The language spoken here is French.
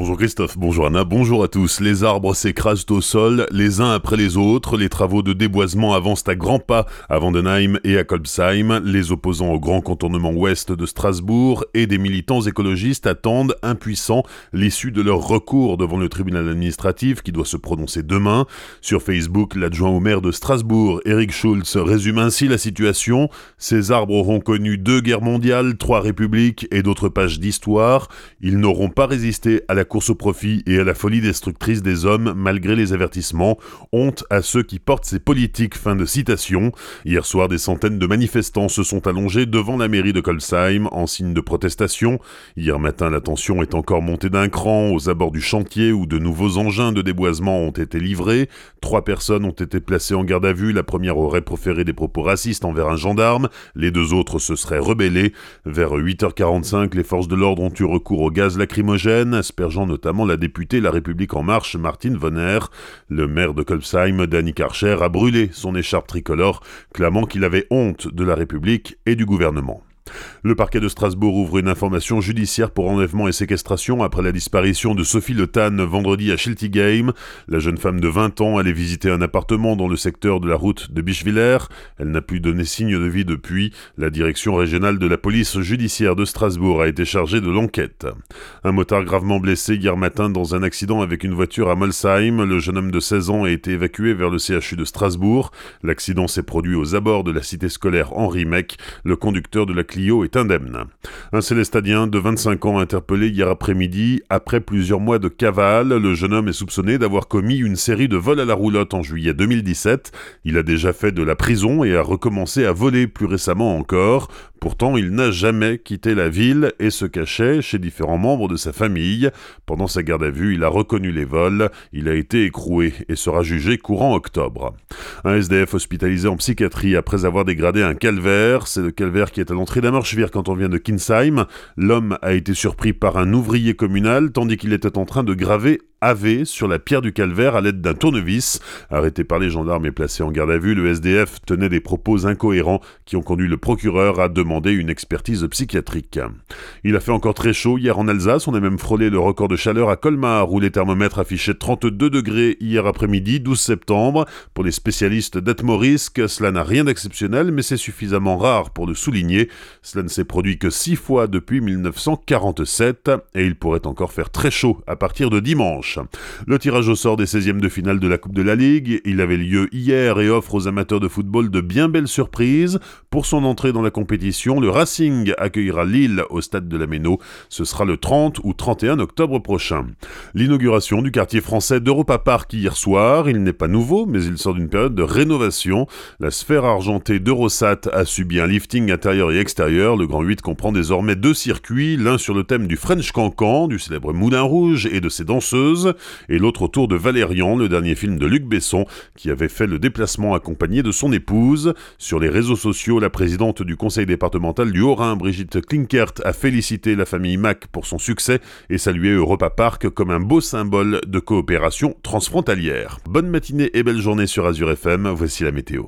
Bonjour Christophe, bonjour Anna, bonjour à tous. Les arbres s'écrasent au sol, les uns après les autres. Les travaux de déboisement avancent à grands pas à Vandenheim et à Kolbsheim. Les opposants au grand contournement ouest de Strasbourg et des militants écologistes attendent, impuissants, l'issue de leur recours devant le tribunal administratif qui doit se prononcer demain. Sur Facebook, l'adjoint au maire de Strasbourg, Eric Schulz, résume ainsi la situation. Ces arbres auront connu deux guerres mondiales, trois républiques et d'autres pages d'histoire. Ils n'auront pas résisté à la course au profit et à la folie destructrice des hommes malgré les avertissements. Honte à ceux qui portent ces politiques. Fin de citation. Hier soir, des centaines de manifestants se sont allongés devant la mairie de Colsheim en signe de protestation. Hier matin, la tension est encore montée d'un cran aux abords du chantier où de nouveaux engins de déboisement ont été livrés. Trois personnes ont été placées en garde à vue. La première aurait proféré des propos racistes envers un gendarme. Les deux autres se seraient rebellés. Vers 8h45, les forces de l'ordre ont eu recours au gaz lacrymogène, notamment la députée La République En Marche, Martine Vonner. Le maire de Kolbsheim, Danny Karcher, a brûlé son écharpe tricolore, clamant qu'il avait honte de la République et du gouvernement. Le parquet de Strasbourg ouvre une information judiciaire pour enlèvement et séquestration après la disparition de Sophie Le Tan vendredi à Schiltigheim. La jeune femme de 20 ans allait visiter un appartement dans le secteur de la route de Bischwiller. Elle n'a plus donné signe de vie depuis. La direction régionale de la police judiciaire de Strasbourg a été chargée de l'enquête. Un motard gravement blessé hier matin dans un accident avec une voiture à Molsheim. Le jeune homme de 16 ans a été évacué vers le CHU de Strasbourg. L'accident s'est produit aux abords de la cité scolaire Henri Meck. Le conducteur de la est indemne. Un célestadien de 25 ans interpellé hier après-midi. Après plusieurs mois de cavale, le jeune homme est soupçonné d'avoir commis une série de vols à la roulotte en juillet 2017. Il a déjà fait de la prison et a recommencé à voler plus récemment encore. Pourtant, il n'a jamais quitté la ville et se cachait chez différents membres de sa famille. Pendant sa garde à vue, il a reconnu les vols, il a été écroué et sera jugé courant octobre. Un SDF hospitalisé en psychiatrie après avoir dégradé un calvaire, c'est le calvaire qui est à l'entrée quand on vient de Kinsheim. L'homme a été surpris par un ouvrier communal tandis qu'il était en train de graver AV sur la pierre du calvaire à l'aide d'un tournevis. Arrêté par les gendarmes et placé en garde à vue, le SDF tenait des propos incohérents qui ont conduit le procureur à demander une expertise psychiatrique. Il a fait encore très chaud hier en Alsace, on a même frôlé le record de chaleur à Colmar où les thermomètres affichaient 32 degrés hier après-midi, 12 septembre. Pour les spécialistes d'Atmorisk, cela n'a rien d'exceptionnel mais c'est suffisamment rare pour le souligner. Cela ne s'est produit que 6 fois depuis 1947 et il pourrait encore faire très chaud à partir de dimanche. Le tirage au sort des 16e de finale de la Coupe de la Ligue, il avait lieu hier et offre aux amateurs de football de bien belles surprises. Pour son entrée dans la compétition, le Racing accueillera Lille au stade de la Méno. Ce sera le 30 ou 31 octobre prochain. L'inauguration du quartier français d'Europa Park hier soir, il n'est pas nouveau, mais il sort d'une période de rénovation. La sphère argentée d'Eurosat a subi un lifting intérieur et extérieur. Le Grand 8 comprend désormais deux circuits, l'un sur le thème du French Cancan, du célèbre Moulin Rouge et de ses danseuses, et l'autre autour de Valérian, le dernier film de Luc Besson, qui avait fait le déplacement accompagné de son épouse. Sur les réseaux sociaux, la présidente du conseil départemental du Haut-Rhin, Brigitte Klinkert, a félicité la famille Mac pour son succès et salué Europa Park comme un beau symbole de coopération transfrontalière. Bonne matinée et belle journée sur Azure FM, voici la météo.